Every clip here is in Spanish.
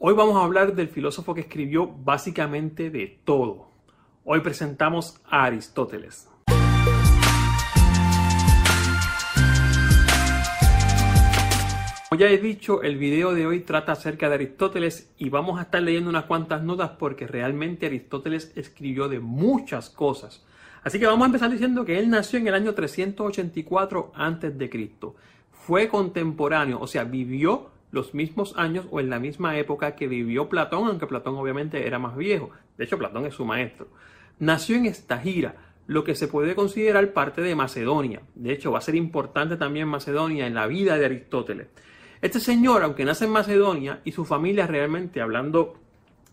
Hoy vamos a hablar del filósofo que escribió básicamente de todo. Hoy presentamos a Aristóteles. Como ya he dicho, el video de hoy trata acerca de Aristóteles y vamos a estar leyendo unas cuantas notas porque realmente Aristóteles escribió de muchas cosas. Así que vamos a empezar diciendo que él nació en el año 384 a.C. Fue contemporáneo, o sea, vivió los mismos años o en la misma época que vivió Platón, aunque Platón obviamente era más viejo. De hecho, Platón es su maestro. Nació en Estagira, lo que se puede considerar parte de Macedonia. De hecho, va a ser importante también Macedonia en la vida de Aristóteles. Este señor, aunque nace en Macedonia y su familia realmente, hablando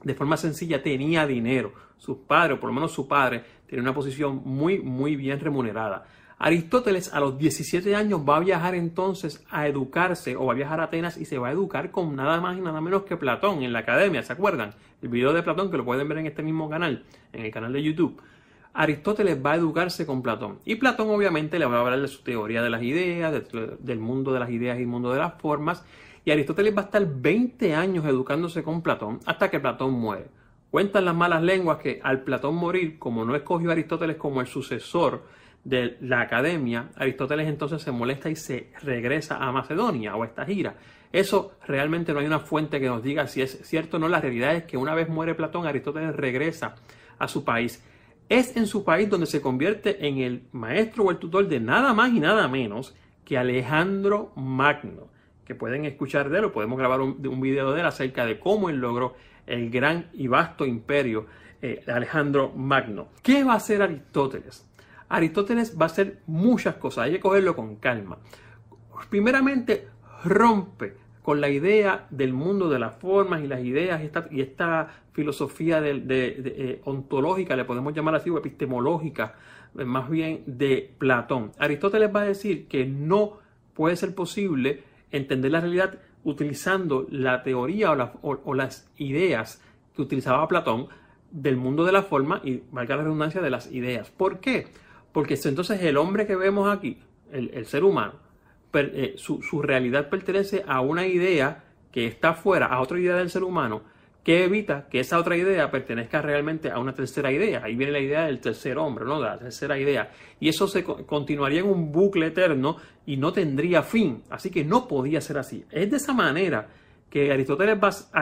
de forma sencilla, tenía dinero. Sus padres, o por lo menos su padre, tenía una posición muy, muy bien remunerada. Aristóteles a los 17 años va a viajar entonces a educarse o va a viajar a Atenas y se va a educar con nada más y nada menos que Platón en la academia, ¿se acuerdan? El video de Platón que lo pueden ver en este mismo canal, en el canal de YouTube. Aristóteles va a educarse con Platón y Platón obviamente le va a hablar de su teoría de las ideas, del mundo de las ideas y el mundo de las formas y Aristóteles va a estar 20 años educándose con Platón hasta que Platón muere. Cuentan las malas lenguas que al Platón morir, como no escogió a Aristóteles como el sucesor, de la academia, Aristóteles entonces se molesta y se regresa a Macedonia o a esta gira. Eso realmente no hay una fuente que nos diga si es cierto o no. La realidad es que una vez muere Platón, Aristóteles regresa a su país. Es en su país donde se convierte en el maestro o el tutor de nada más y nada menos que Alejandro Magno, que pueden escuchar de él o podemos grabar un, video de él acerca de cómo él logró el gran y vasto imperio de eh, Alejandro Magno. ¿Qué va a hacer Aristóteles? Aristóteles va a hacer muchas cosas, hay que cogerlo con calma. Primeramente, rompe con la idea del mundo de las formas y las ideas y esta, filosofía de, eh, ontológica, le podemos llamar así, o epistemológica, eh, más bien de Platón. Aristóteles va a decir que no puede ser posible entender la realidad utilizando la teoría o las ideas que utilizaba Platón del mundo de la forma y, valga la redundancia, de las ideas. ¿Por qué? Porque entonces el hombre que vemos aquí, el, ser humano, eh, su, realidad pertenece a una idea que está fuera, a otra idea del ser humano, que evita que esa otra idea pertenezca realmente a una tercera idea. Ahí viene la idea del tercer hombre, ¿no? De la tercera idea. Y eso se continuaría en un bucle eterno y no tendría fin. Así que no podía ser así. Es de esa manera que Aristóteles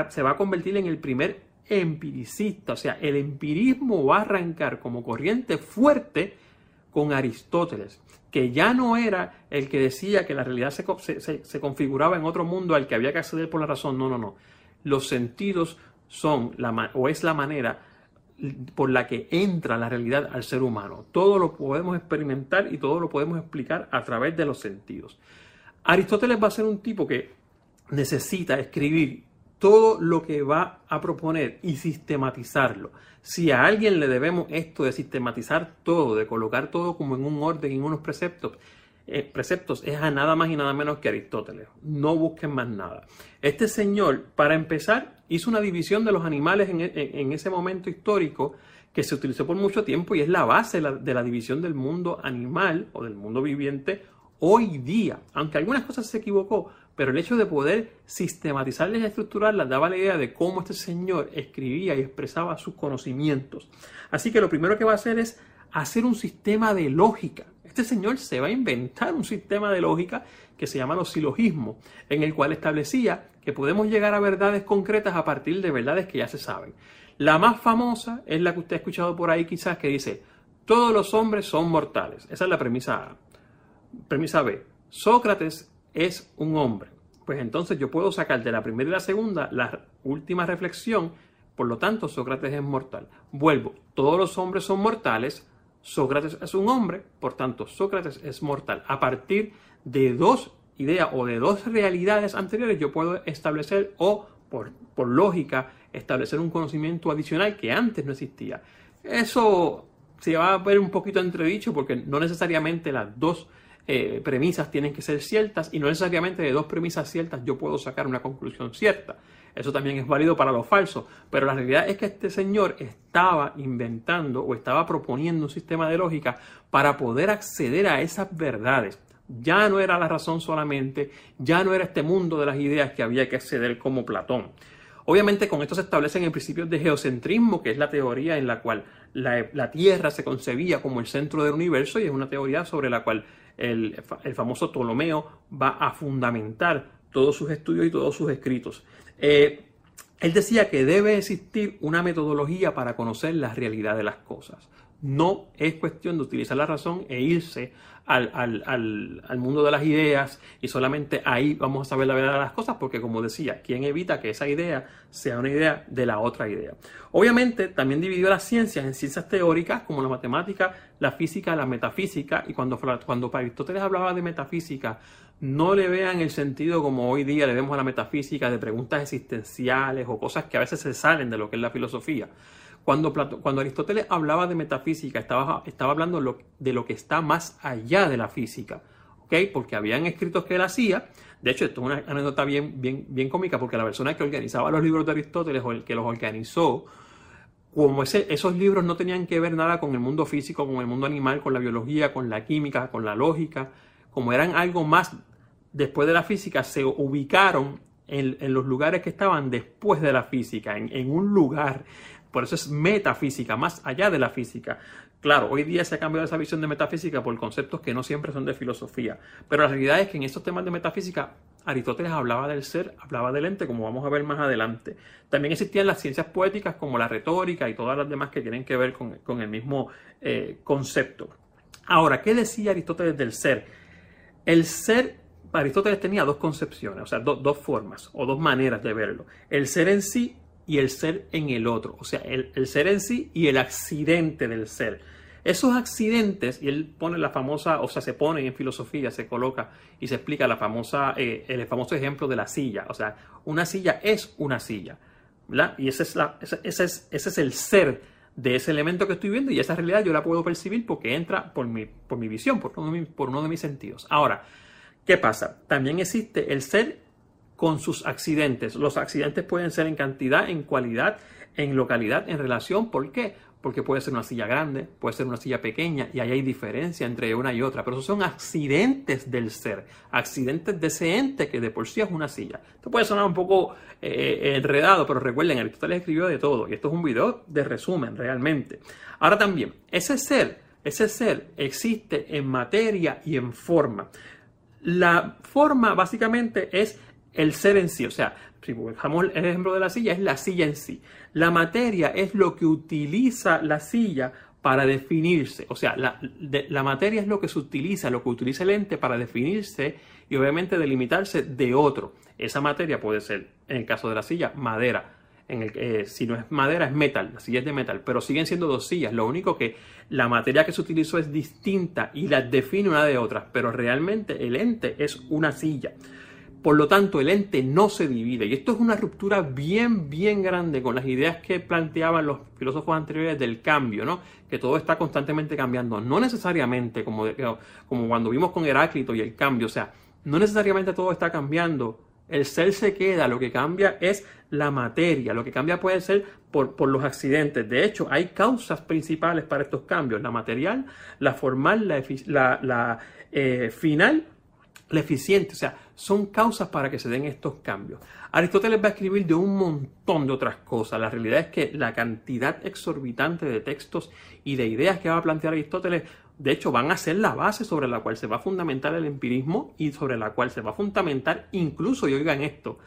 se va a convertir en el primer empiricista. O sea, el empirismo va a arrancar como corriente fuerte con Aristóteles, que ya no era el que decía que la realidad se, configuraba en otro mundo al que había que acceder por la razón. No, no, no. Los sentidos son la, o es la manera por la que entra la realidad al ser humano. Todo lo podemos experimentar y todo lo podemos explicar a través de los sentidos. Aristóteles va a ser un tipo que necesita escribir todo lo que va a proponer y sistematizarlo. Si a alguien le debemos esto de sistematizar todo, de colocar todo como en un orden, en unos preceptos, eh, preceptos, es a nada más y nada menos que Aristóteles. No busquen más nada. Este señor, para empezar, hizo una división de los animales en, ese momento histórico que se utilizó por mucho tiempo y es la base de la división del mundo animal o del mundo viviente hoy día. Aunque algunas cosas se equivocó, pero el hecho de poder sistematizarlas y estructurarlas daba la idea de cómo este señor escribía y expresaba sus conocimientos. Así que lo primero que va a hacer es hacer un sistema de lógica. Este señor se va a inventar un sistema de lógica que se llama los silogismos, en el cual establecía que podemos llegar a verdades concretas a partir de verdades que ya se saben. La más famosa es la que usted ha escuchado por ahí quizás que dice, todos los hombres son mortales. Esa es la premisa A. Premisa B. Sócrates es un hombre. Pues entonces yo puedo sacar de la primera y la segunda la última reflexión, por lo tanto Sócrates es mortal. Vuelvo, todos los hombres son mortales, Sócrates es un hombre, por tanto Sócrates es mortal. A partir de dos ideas o de dos realidades anteriores yo puedo establecer o por, por lógica establecer un conocimiento adicional que antes no existía. Eso se va a ver un poquito entredicho porque no necesariamente las dos eh, premisas tienen que ser ciertas y no necesariamente de dos premisas ciertas yo puedo sacar una conclusión cierta. Eso también es válido para lo falso, pero la realidad es que este señor estaba inventando o estaba proponiendo un sistema de lógica para poder acceder a esas verdades. Ya no era la razón solamente, ya no era este mundo de las ideas que había que acceder como Platón. Obviamente con esto se establecen el principio de geocentrismo, que es la teoría en la cual la, Tierra se concebía como el centro del universo y es una teoría sobre la cual el, famoso Ptolomeo va a fundamentar todos sus estudios y todos sus escritos. Eh, él decía que debe existir una metodología para conocer la realidad de las cosas. No es cuestión de utilizar la razón e irse al, mundo de las ideas y solamente ahí vamos a saber la verdad de las cosas porque como decía, ¿quién evita que esa idea sea una idea de la otra idea? Obviamente también dividió las ciencias en ciencias teóricas como la matemática, la física, la metafísica y cuando, cuando Aristóteles hablaba de metafísica no le vean el sentido como hoy día le vemos a la metafísica de preguntas existenciales o cosas que a veces se salen de lo que es la filosofía. Cuando, Aristóteles hablaba de metafísica, estaba, estaba hablando de lo que está más allá de la física, ¿ok? Porque habían escritos que él hacía. De hecho, esto es una anécdota bien, bien, bien cómica, porque la persona que organizaba los libros de Aristóteles o el que los organizó, como esos libros no tenían que ver nada con el mundo físico, con el mundo animal, con la biología, con la química, con la lógica, como eran algo más después de la física, se ubicaron en, los lugares que estaban después de la física, en un lugar por eso es metafísica, más allá de la física. Claro, hoy día se ha cambiado esa visión de metafísica por conceptos que no siempre son de filosofía. Pero la realidad es que en estos temas de metafísica, Aristóteles hablaba del ser, hablaba del ente, como vamos a ver más adelante. También existían las ciencias poéticas como la retórica y todas las demás que tienen que ver con, el mismo eh, concepto. Ahora, ¿qué decía Aristóteles del ser? El ser, Aristóteles tenía dos concepciones, o sea, dos formas o dos maneras de verlo. El ser en sí y el ser en el otro, o sea, el, ser en sí y el accidente del ser. Esos accidentes, y él pone la famosa, o sea, se pone en filosofía, se coloca y se explica la famosa, eh, el famoso ejemplo de la silla. O sea, una silla es una silla. Y ese es, la, ese, es, ese es el ser de ese elemento que estoy viendo y esa realidad yo la puedo percibir porque entra por mi, por mi visión, por uno de mis sentidos. Ahora, ¿qué pasa? También existe el ser con sus accidentes. Los accidentes pueden ser en cantidad, en cualidad, en localidad, en relación. ¿Por qué? Porque puede ser una silla grande, puede ser una silla pequeña y ahí hay diferencia entre una y otra. Pero esos son accidentes del ser, accidentes de ese ente que de por sí es una silla. Esto puede sonar un poco eh, eh, enredado, pero recuerden, Aristóteles escribió de todo y esto es un video de resumen realmente. Ahora también, ese ser, ese ser existe en materia y en forma. La forma básicamente es el ser en sí. O sea, si dejamos el ejemplo de la silla, es la silla en sí. La materia es lo que utiliza la silla para definirse. O sea, la, la, materia es lo que se utiliza, lo que utiliza el ente para definirse y obviamente delimitarse de otro. Esa materia puede ser, en el caso de la silla, madera. En el, eh, si no es madera, es metal. La silla es de metal. Pero siguen siendo dos sillas. Lo único que la materia que se utilizó es distinta y la define una de otras. Pero realmente el ente es una silla. Por lo tanto, el ente no se divide. Y esto es una ruptura bien, bien grande con las ideas que planteaban los filósofos anteriores del cambio, ¿no? Que todo está constantemente cambiando. No necesariamente como, como cuando vimos con Heráclito y el cambio. O sea, no necesariamente todo está cambiando. El ser se queda, lo que cambia es la materia, lo que cambia puede ser por, por, los accidentes. De hecho, hay causas principales para estos cambios, la material, la formal, la, eh, final eficiente, o sea, son causas para que se den estos cambios. Aristóteles va a escribir de un montón de otras cosas. La realidad es que la cantidad exorbitante de textos y de ideas que va a plantear Aristóteles, de hecho, van a ser la base sobre la cual se va a fundamentar el empirismo y sobre la cual se va a fundamentar incluso, y oigan esto,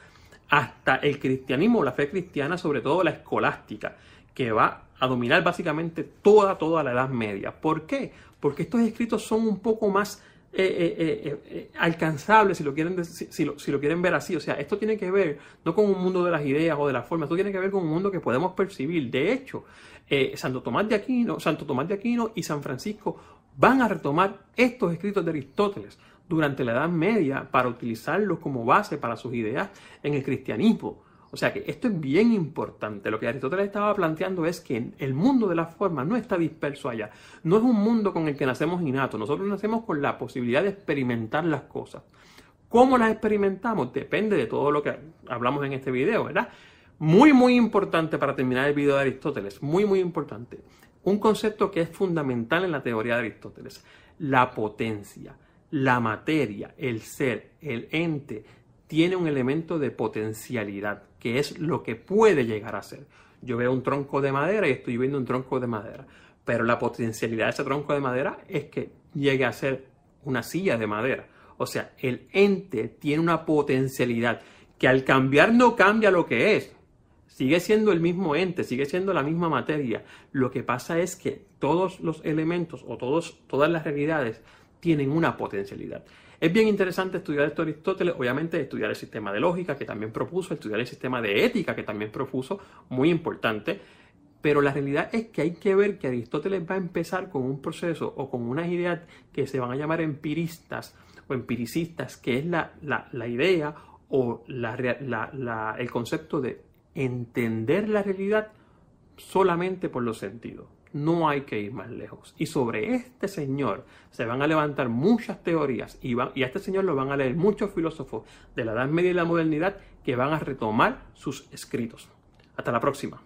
hasta el cristianismo, la fe cristiana, sobre todo la escolástica, que va a dominar básicamente toda, toda la Edad Media. ¿Por qué? Porque estos escritos son un poco más eh, eh, eh, alcanzable, si lo, quieren, si, lo, si lo quieren ver así. O sea, esto tiene que ver no con un mundo de las ideas o de las formas, esto tiene que ver con un mundo que podemos percibir. De hecho, Santo Tomás de Aquino, Santo Tomás de Aquino y San Francisco van a retomar estos escritos de Aristóteles durante la Edad Media para utilizarlos como base para sus ideas en el cristianismo. O sea que esto es bien importante. Lo que Aristóteles estaba planteando es que el mundo de la forma no está disperso allá. No es un mundo con el que nacemos innato. Nosotros nacemos con la posibilidad de experimentar las cosas. ¿Cómo las experimentamos? Depende de todo lo que hablamos en este video, ¿verdad? Muy, muy importante para terminar el video de Aristóteles. Muy, muy importante. Un concepto que es fundamental en la teoría de Aristóteles. La potencia, la materia, el ser, el ente, tiene un elemento de potencialidad que es lo que puede llegar a ser. Yo veo un tronco de madera y estoy viendo un tronco de madera, pero la potencialidad de ese tronco de madera es que llegue a ser una silla de madera. O sea, el ente tiene una potencialidad que al cambiar no cambia lo que es. Sigue siendo el mismo ente, sigue siendo la misma materia. Lo que pasa es que todos los elementos o todos, todas las realidades tienen una potencialidad. Es bien interesante estudiar esto de Aristóteles, obviamente estudiar el sistema de lógica que también propuso, estudiar el sistema de ética que también propuso, muy importante. Pero la realidad es que hay que ver que Aristóteles va a empezar con un proceso o con unas ideas que se van a llamar empiristas o empiricistas, que es la, la idea o el concepto de entender la realidad solamente por los sentidos. No hay que ir más lejos. Y sobre este señor se van a levantar muchas teorías y, y a este señor lo van a leer muchos filósofos de la Edad Media y la modernidad que van a retomar sus escritos. Hasta la próxima.